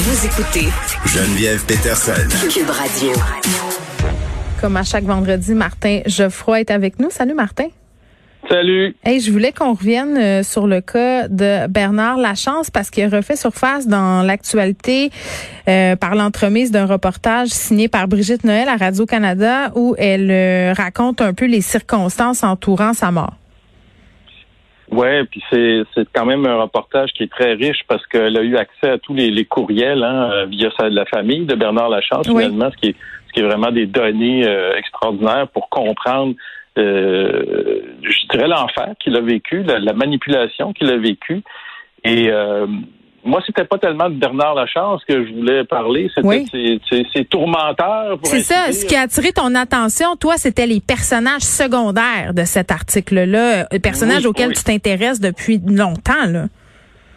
Vous écoutez Geneviève Peterson. Cube Radio. Comme à chaque vendredi, Martin Geoffroy est avec nous. Salut Martin. Salut. Hey, je voulais qu'on revienne euh, sur le cas de Bernard Lachance parce qu'il a refait surface dans l'actualité euh, par l'entremise d'un reportage signé par Brigitte Noël à Radio-Canada où elle euh, raconte un peu les circonstances entourant sa mort. Ouais, puis c'est c'est quand même un reportage qui est très riche parce qu'elle a eu accès à tous les, les courriels hein, via sa, la famille de Bernard Lachance Oui. finalement, ce qui est ce qui est vraiment des données euh, extraordinaires pour comprendre euh, je dirais l'enfer qu'il a vécu, la, la manipulation qu'il a vécu. Et euh, moi, c'était pas tellement de Bernard Lachance que je voulais parler, c'était Oui. ses, ses- ses tourmenteurs. C'est ça, ce qui a attiré ton attention, toi, c'était les personnages secondaires de cet article-là, euh, personnages Oui, auxquels oui. tu t'intéresses depuis longtemps. Là.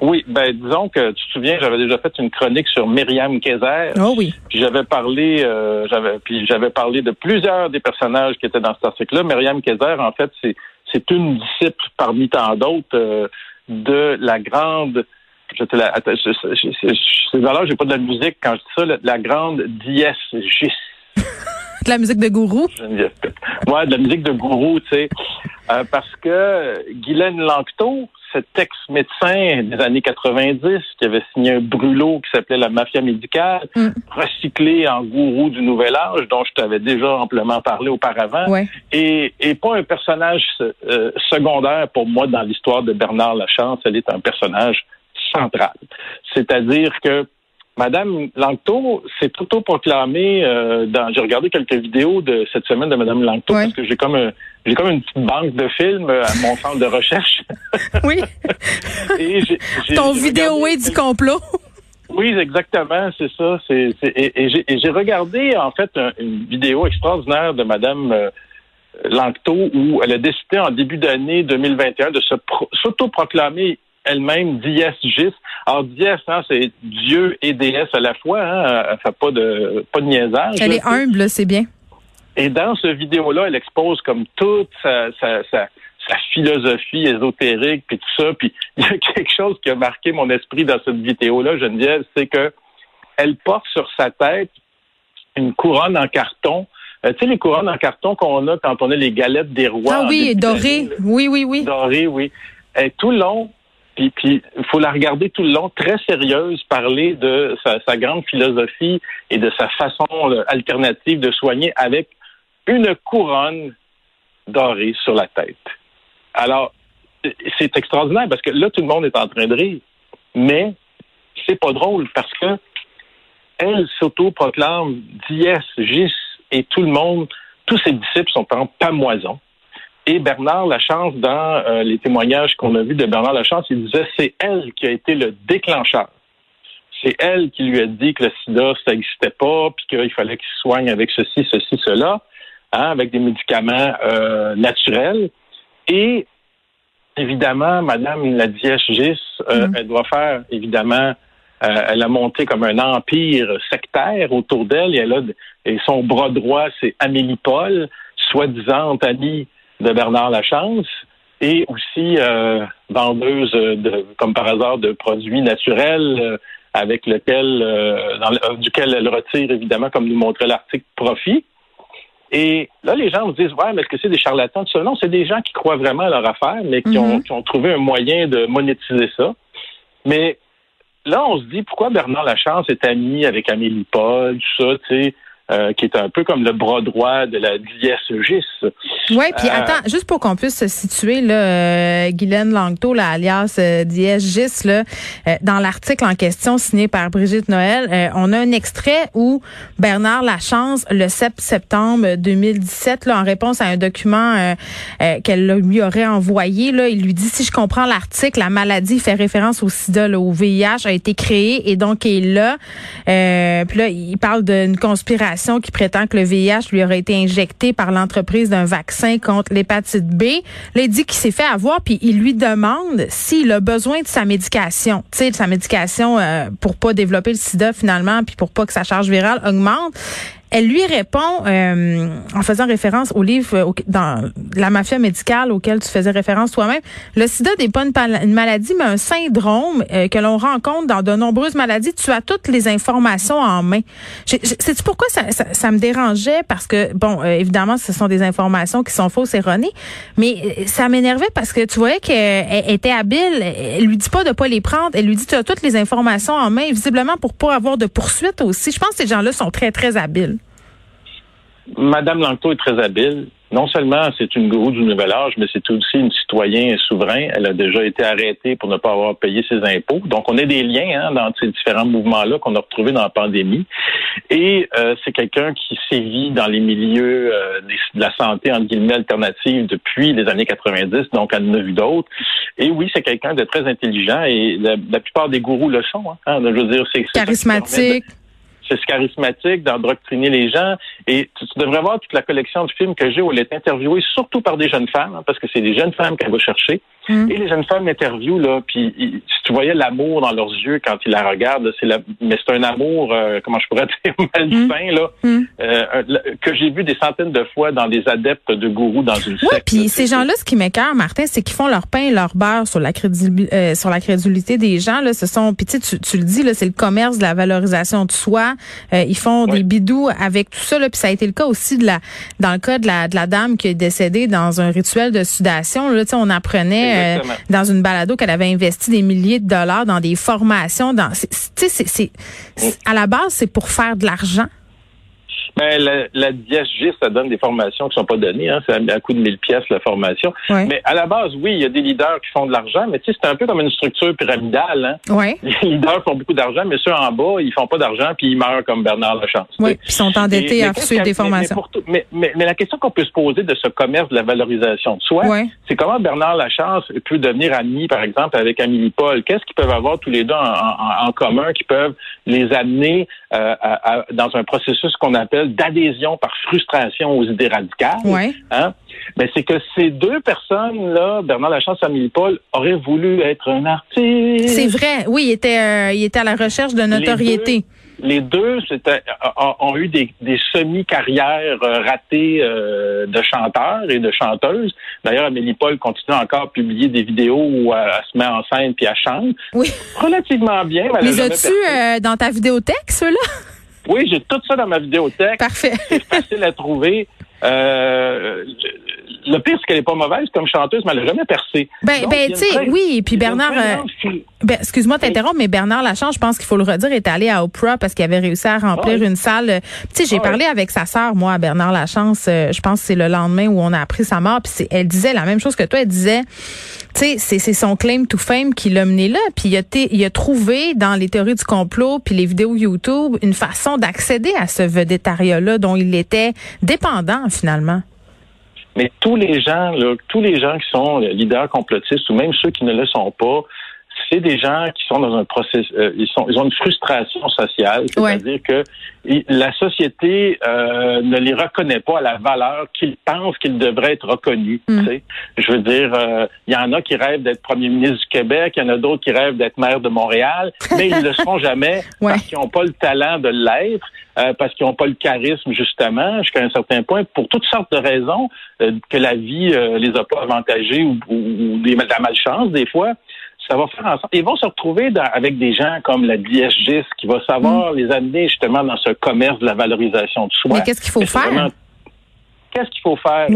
Oui, ben disons que tu te souviens, j'avais déjà fait une chronique sur Myriam Kézer. Oh oui. Puis j'avais parlé, euh, j'avais, puis j'avais parlé de plusieurs des personnages qui étaient dans cet article-là. Myriam Kézer, en fait, c'est c'est une disciple parmi tant d'autres euh, de la grande. Je te la, je- alors, j'ai pas de la musique quand je dis ça. La, la grande gis. De la musique de gourou? Ouais, de la musique de gourou, tu sais. Euh, parce que Guylaine Lanctot, cet ex-médecin des années 90 qui avait signé un brûlot qui s'appelait La Mafia médicale, Mm. recyclé en gourou du nouvel âge, dont je t'avais déjà amplement parlé auparavant, Ouais. et, et pas un personnage euh, secondaire pour moi dans l'histoire de Bernard Lachance, elle est un personnage central. C'est-à-dire que Madame Langto s'est autoproclamée euh, dans. J'ai regardé quelques vidéos de cette semaine de Madame Langto parce que j'ai comme un- j'ai comme une petite banque de films euh, à mon centre de recherche. Oui. Et Ton vidéo est du complot. oui, exactement, c'est ça. C'est, et, et j'ai, regardé en fait un- une vidéo extraordinaire de Madame euh, Lanctot où elle a décidé en début d'année 2021 de se pro- s'autoproclamer elle-même dies gis. Alors dies, hein, c'est Dieu et déesse à la fois. Hein, elle fait pas de pas de niaisage. Elle là, est humble, c'est bien. et dans ce vidéo-là, elle expose comme toute sa, sa, sa, sa philosophie ésotérique, puis tout ça. Puis il y a quelque chose qui a marqué mon esprit dans cette vidéo-là, Geneviève, c'est que elle porte sur sa tête une couronne en carton. Euh, tu sais, les couronnes en carton qu'on a quand on a les galettes des rois. Ah oui, début doré. d'année, là. Oui, oui, oui. Dorée, oui. Et tout le long, puis puis faut la regarder tout le long, très sérieuse, parler de sa, sa grande philosophie et de sa façon euh, alternative de soigner avec une couronne dorée sur la tête. Alors, c'est extraordinaire parce que là, tout le monde est en train de rire. Mais c'est pas drôle parce que elle s'auto-proclame dies, gis, et tout le monde, tous ses disciples sont en pamoison. Et Bernard Lachance, dans euh, les témoignages qu'on a vus de Bernard Lachance, il disait c'est elle qui a été le déclencheur. C'est elle qui lui a dit que le sida, ça n'existait pas, puis qu'il fallait qu'il se soigne avec ceci, ceci, cela, hein, avec des médicaments euh, naturels. Et évidemment, Madame la Gis, euh, Mhm. elle doit faire, évidemment, euh, elle a monté comme un empire sectaire autour d'elle et elle a et son bras droit, c'est Amélie Paul, soi-disant amie de Bernard Lachance et aussi euh, vendeuse de, comme par hasard de produits naturels euh, avec lequel euh, dans le- duquel elle retire évidemment comme nous montrait l'article profit. Et là, les gens me disent, ouais, mais est-ce que c'est des charlatans? Tout ça? Non, c'est des gens qui croient vraiment à leur affaire, mais qui, ont, Mhm. qui ont trouvé un moyen de monétiser ça. Mais là, on se dit, pourquoi Bernard Lachance est ami avec Amélie Paul, tout ça, tu sais, euh, qui est un peu comme le bras droit de la dièse gis. Oui, puis Euh, attends, juste pour qu'on puisse se situer, là, euh, Guylaine Langto, là, alias euh, Diez Gis, là, euh, dans l'article en question signé par Brigitte Noël, euh, on a un extrait où Bernard Lachance, le 7 septembre 2017, là, en réponse à un document euh, euh, qu'elle lui aurait envoyé, là, il lui dit, si je comprends l'article, la maladie fait référence au sida, là, au VIH, a été créée et donc est là. Euh, puis là, il parle d'une conspiration qui prétend que le VIH lui aurait été injecté par l'entreprise d'un vaccin contre l'hépatite B. Là, il dit qu'il s'est fait avoir, puis il lui demande s'il a besoin de sa médication, tu sais, de sa médication euh, pour pas développer le sida finalement, puis pour pas que sa charge virale augmente. Elle lui répond euh, en faisant référence au livre euh, dans la mafia médicale auquel tu faisais référence toi-même. Le sida n'est pas une, maladie, mais un syndrome euh, que l'on rencontre dans de nombreuses maladies. Tu as toutes les informations en main. C'est pourquoi ça, me dérangeait? Parce que bon, évidemment, ce sont des informations qui sont fausses, erronées, mais ça m'énervait parce que tu voyais qu'elle était habile. Elle lui dit pas de pas les prendre. Elle lui dit tu as toutes les informations en main, visiblement pour pas avoir de poursuite aussi. Je pense que ces gens-là sont très très habiles. Madame Langto est très habile. Non seulement c'est une gourou du nouvel âge, mais c'est aussi une citoyenne souverain. Elle a déjà été arrêtée pour ne pas avoir payé ses impôts. Donc, on a des liens hein, dans ces différents mouvements-là qu'on a retrouvés dans la pandémie. Et euh, c'est quelqu'un qui sévit dans les milieux euh, de la santé, en guillemets, alternative depuis les années 90. Donc, elle en a vu d'autres. Et oui, c'est quelqu'un de très intelligent et la, plupart des gourous le sont. Hein. Je veux dire, c'est charismatique c'est charismatique d'endoctriner les gens. Et tu, devrais voir toute la collection de films que j'ai où elle est interviewée, surtout par des jeunes femmes, hein, parce que c'est des jeunes femmes qu'elle va chercher. Mm. Et les jeunes femmes l'interviewent, là, puis si tu voyais l'amour dans leurs yeux quand ils la regardent, c'est la, mais c'est un amour, euh, comment je pourrais dire, malsain, mm. là, mm. Euh, que j'ai vu des centaines de fois dans des adeptes de gourous dans une Oui, puis ces gens-là, ce qui m'écœure, Martin, c'est qu'ils font leur pain et leur beurre sur la, crédulité, euh, sur la crédulité des gens. Là, ce sont, puis tu, tu le dis, là, c'est le commerce de la valorisation de soi. ils font des bidous avec tout ça, là, puis ça a été le cas aussi de la, dans le cas de la, de la dame qui est décédée dans un rituel de sudation. Là, on apprenait euh, dans une balado qu'elle avait investi des milliers de dollars dans des formations. Dans, tu sais, c'est, à la base, c'est pour faire de l'argent. Ben, la, la DSG, ça donne des formations qui sont pas données. Hein. C'est à, coup de 1000 pièces la formation. Mais à la base, oui, il y a des leaders qui font de l'argent, mais tu sais, c'est un peu comme une structure pyramidale. Hein. Les leaders font beaucoup d'argent, mais ceux en bas, ils font pas d'argent puis ils meurent comme Bernard Lachance. Oui, ils sont endettés à suivre des formations. Mais, mais, mais, la question qu'on peut se poser de ce commerce de la valorisation de soi, c'est comment Bernard Lachance peut devenir ami, par exemple, avec Amélie Paul? Qu'est-ce qu'ils peuvent avoir tous les deux en, commun qui peuvent les amener euh, dans un processus qu'on appelle d'adhésion par frustration aux idées radicales. Ouais. Hein? Ben, c'est que ces deux personnes-là, Bernard Lachance et Amélie Paul, auraient voulu être un artiste. C'est vrai. Oui, il était, euh, il était à la recherche de notoriété les deux ont eu des, semi-carrières euh, ratées euh, de chanteurs et de chanteuses. D'ailleurs, Amélie Paul continue encore à publier des vidéos où elle, se met en scène puis elle chante. Oui. Relativement bien. Les as-tu dans ta vidéothèque, ceux-là? Oui, j'ai tout ça dans ma vidéothèque. Parfait. C'est facile à trouver. Euh, le pire, c'est qu'elle est pas mauvaise comme chanteuse, mais elle n'a jamais percé. Ben, ben tu sais, oui, et puis Bernard, euh, ben, excuse-moi de t'interrompre, mais Bernard Lachance, je pense qu'il faut le redire, est allé à Oprah parce qu'il avait réussi à remplir une salle. Tu sais, j'ai parlé avec sa sœur, moi, à Bernard Lachance, euh, je pense que c'est le lendemain où on a appris sa mort, puis elle disait la même chose que toi, elle disait, tu sais, c'est son claim to fame qui l'a mené là, puis il a, il a trouvé dans les théories du complot puis les vidéos YouTube une façon d'accéder à ce vedettariat-là dont il était dépendant finalement. Mais tous les gens, là, tous les gens qui sont leaders complotistes ou même ceux qui ne le sont pas, c'est des gens qui sont dans un processus, euh, ils sont, ils ont une frustration sociale, c'est-à-dire que la société euh, ne les reconnaît pas à la valeur qu'ils pensent qu'ils devraient être reconnus. Mm. Je veux dire, euh, il y en a qui rêvent d'être premier ministre du Québec, il y en a d'autres qui rêvent d'être maire de Montréal, mais ils ne le seront jamais parce qu'ils n'ont pas le talent de l'être. parce qu'ils n'ont pas le charisme, justement, jusqu'à un certain point, pour toutes sortes de raisons, que la vie les a pas avantagés ou, ou, des, de la malchance, des fois ça va faire ensemble. Ils vont se retrouver avec des gens comme la DSGIS qui va savoir mm. les amener justement dans ce commerce de la valorisation de soi. Mais qu'est-ce qu'il faut faire? Qu'est-ce qu'il faut faire?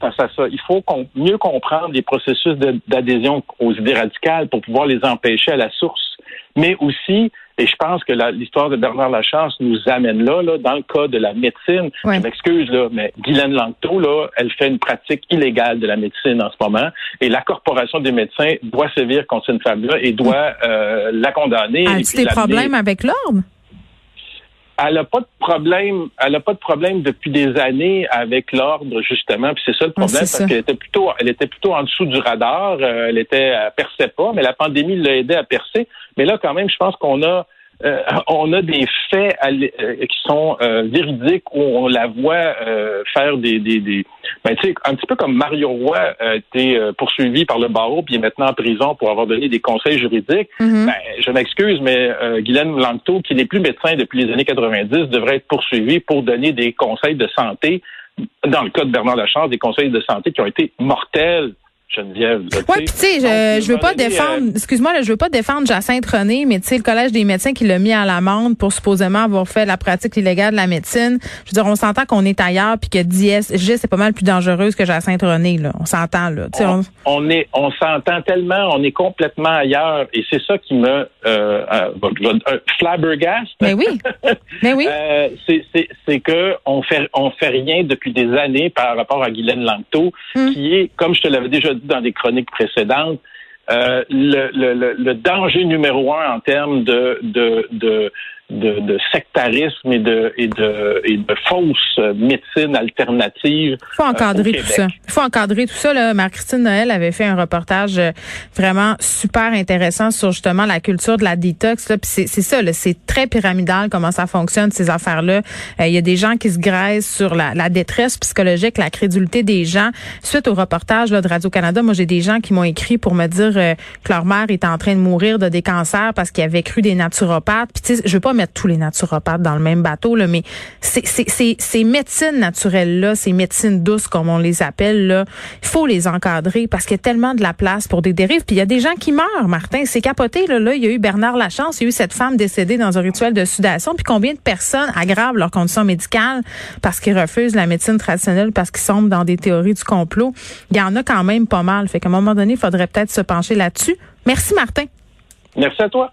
Face à ça, il faut mieux comprendre les processus d'adhésion aux idées radicales pour pouvoir les empêcher à la source, mais aussi et je pense que l'histoire de Bernard Lachance nous amène là, là, dans le cas de la médecine. Je m'excuse, là, mais Guylaine Langto, là, elle fait une pratique illégale de la médecine en ce moment. Et la Corporation des médecins doit sévir contre cette femme-là et doit euh, la condamner. As-tu des problèmes avec l'ordre? Elle n'a pas de problème, elle a pas de problème depuis des années avec l'ordre justement, puis c'est ça le problème parce qu'elle était plutôt, elle était plutôt en dessous du radar, euh, elle était, elle perçait pas, mais la pandémie l'a aidé à percer. Mais là quand même, je pense qu'on a euh, on a des faits euh, qui sont euh, véridiques où on la voit faire des, des, des ben, tu sais, un petit peu comme Mario Roy a été poursuivi par le barreau puis est maintenant en prison pour avoir donné des conseils juridiques. Mm-hmm. ben, je m'excuse, mais Guylaine Langto, qui n'est plus médecin depuis les années 90, devrait être poursuivi pour donner des conseils de santé dans le cas de Bernard Lachance, des conseils de santé qui ont été mortels Geneviève. Oui, puis tu sais, je, je veux pas défendre, excuse-moi, je veux pas défendre Jacinthe René, mais tu sais, le Collège des médecins qui l'a mis à l'amende pour supposément avoir fait la pratique illégale de la médecine. Je veux dire, on s'entend qu'on est ailleurs puis que DSG, c'est pas mal plus dangereuse que Jacinthe René, là. On s'entend, là. On, on, est, on s'entend tellement, on est complètement ailleurs et c'est ça qui me, euh, euh, euh flabbergast. Mais oui. mais oui. euh, c'est que on fait, on fait rien depuis des années par rapport à Guylaine Langto, hum. qui est, comme je te l'avais déjà dit dans des chroniques précédentes, euh, le, danger numéro un en termes de de, de, sectarisme et de, et de, et de fausses médecines alternatives. Il faut encadrer euh, tout ça. Il faut encadrer tout ça. Là. Marie-Christine Noël avait fait un reportage euh, vraiment super intéressant sur justement la culture de la détox. C'est, c'est ça, c'est très pyramidal comment ça fonctionne, ces affaires-là. Euh, il y a des gens qui se graissent sur la, la, détresse psychologique, la crédulité des gens. Suite au reportage là, de Radio-Canada, moi j'ai des gens qui m'ont écrit pour me dire que leur mère est en train de mourir de des cancers parce qu'ils avaient cru des naturopathes. Puis je veux pas mettre tous les naturopathes dans le même bateau, là, mais ces médecines naturelles-là, ces médecines douces, comme on les appelle, là, il faut les encadrer parce qu'il y a tellement de la place pour des dérives. Puis il y a des gens qui meurent, Martin. C'est capoté, là, là. Il y a eu Bernard Lachance, il y a eu cette femme décédée dans un rituel de sudation. Puis combien de personnes aggravent leurs conditions médicales parce qu'ils refusent la médecine traditionnelle, parce qu'ils sont dans des théories du complot? Il y en a quand même pas mal. Fait qu'à un moment donné, il faudrait peut-être se pencher là-dessus. Merci, Martin. Merci à toi.